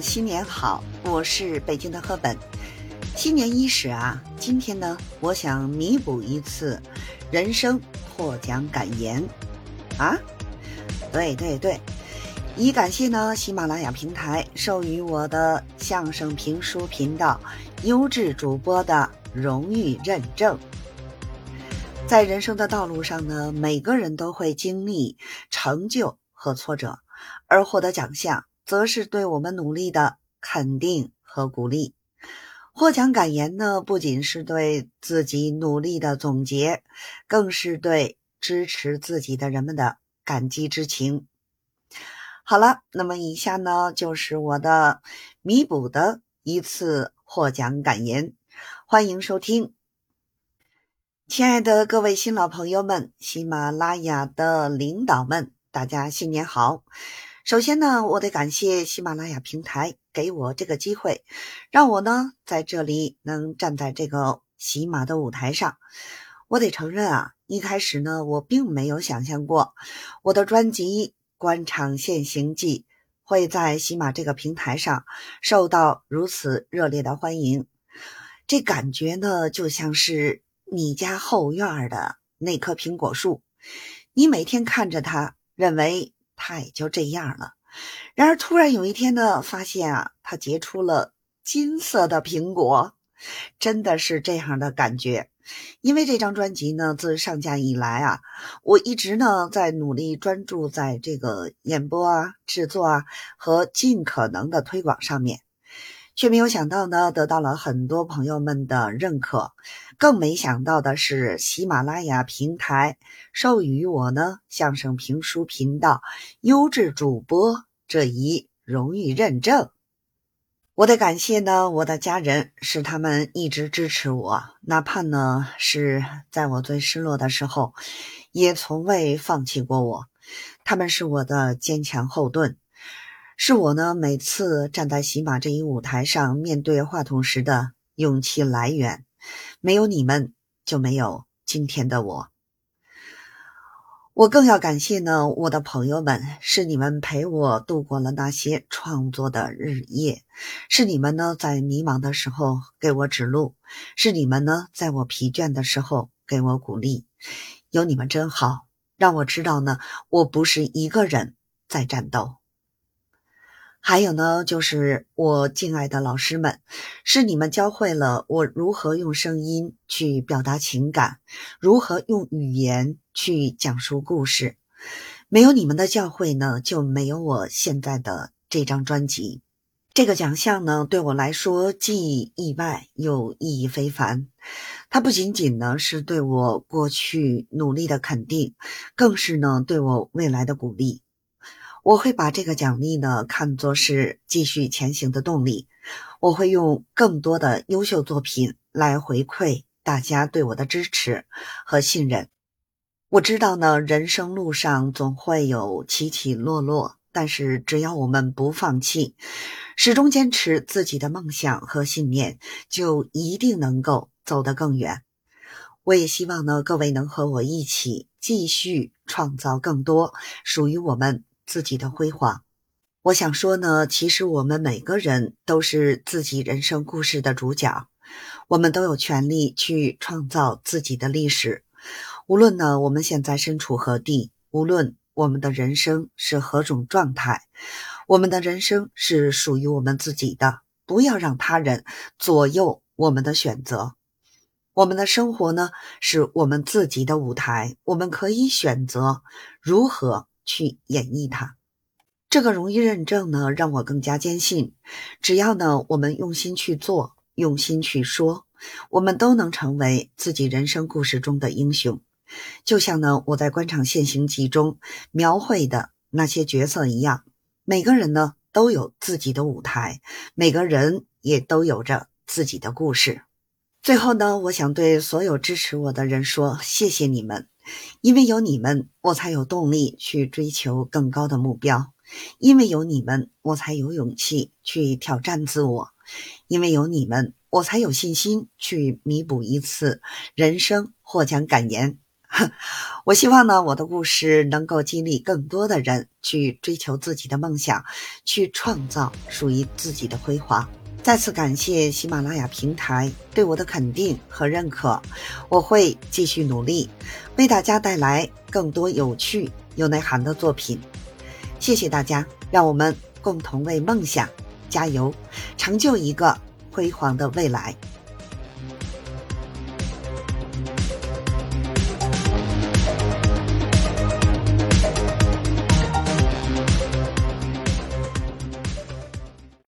新年好！我是北京的赫本。新年伊始啊，今天呢，我想弥补一次人生获奖感言啊。对对对，以感谢呢喜马拉雅平台授予我的相声评书频道优质主播的荣誉认证。在人生的道路上呢，每个人都会经历成就和挫折，而获得奖项。则是对我们努力的肯定和鼓励。获奖感言呢，不仅是对自己努力的总结，更是对支持自己的人们的感激之情。好了，那么以下呢，就是我的弥补的一次获奖感言，欢迎收听。亲爱的各位新老朋友们，喜马拉雅的领导们，大家新年好！首先呢，我得感谢喜马拉雅平台给我这个机会，让我呢在这里能站在这个喜马的舞台上。我得承认啊，一开始呢，我并没有想象过我的专辑《官场现形记》会在喜马这个平台上受到如此热烈的欢迎。这感觉呢，就像是你家后院的那棵苹果树，你每天看着它，认为。他也就这样了。然而，突然有一天呢，发现啊，他结出了金色的苹果，真的是这样的感觉。因为这张专辑呢，自上架以来啊，我一直呢在努力专注在这个演播啊、制作啊和尽可能的推广上面。却没有想到呢，得到了很多朋友们的认可，更没想到的是，喜马拉雅平台授予我呢相声评书频道优质主播这一荣誉认证。我得感谢呢我的家人，是他们一直支持我，哪怕呢是在我最失落的时候，也从未放弃过我。他们是我的坚强后盾。是我呢，每次站在喜马这一舞台上面对话筒时的勇气来源。没有你们，就没有今天的我。我更要感谢呢，我的朋友们，是你们陪我度过了那些创作的日夜，是你们呢在迷茫的时候给我指路，是你们呢在我疲倦的时候给我鼓励。有你们真好，让我知道呢，我不是一个人在战斗。还有呢，就是我敬爱的老师们，是你们教会了我如何用声音去表达情感，如何用语言去讲述故事。没有你们的教诲呢，就没有我现在的这张专辑。这个奖项呢，对我来说既意外又意义非凡。它不仅仅呢是对我过去努力的肯定，更是呢对我未来的鼓励。我会把这个奖励呢看作是继续前行的动力。我会用更多的优秀作品来回馈大家对我的支持和信任。我知道呢，人生路上总会有起起落落，但是只要我们不放弃，始终坚持自己的梦想和信念，就一定能够走得更远。我也希望呢，各位能和我一起继续创造更多属于我们。自己的辉煌，我想说呢，其实我们每个人都是自己人生故事的主角，我们都有权利去创造自己的历史。无论呢我们现在身处何地，无论我们的人生是何种状态，我们的人生是属于我们自己的，不要让他人左右我们的选择。我们的生活呢是我们自己的舞台，我们可以选择如何。去演绎它，这个荣誉认证呢，让我更加坚信，只要呢我们用心去做，用心去说，我们都能成为自己人生故事中的英雄。就像呢我在《官场现形记》中描绘的那些角色一样，每个人呢都有自己的舞台，每个人也都有着自己的故事。最后呢，我想对所有支持我的人说，谢谢你们。因为有你们，我才有动力去追求更高的目标；因为有你们，我才有勇气去挑战自我；因为有你们，我才有信心去弥补一次人生获奖感言。我希望呢，我的故事能够激励更多的人去追求自己的梦想，去创造属于自己的辉煌。再次感谢喜马拉雅平台对我的肯定和认可，我会继续努力，为大家带来更多有趣、有内涵的作品。谢谢大家，让我们共同为梦想加油，成就一个辉煌的未来。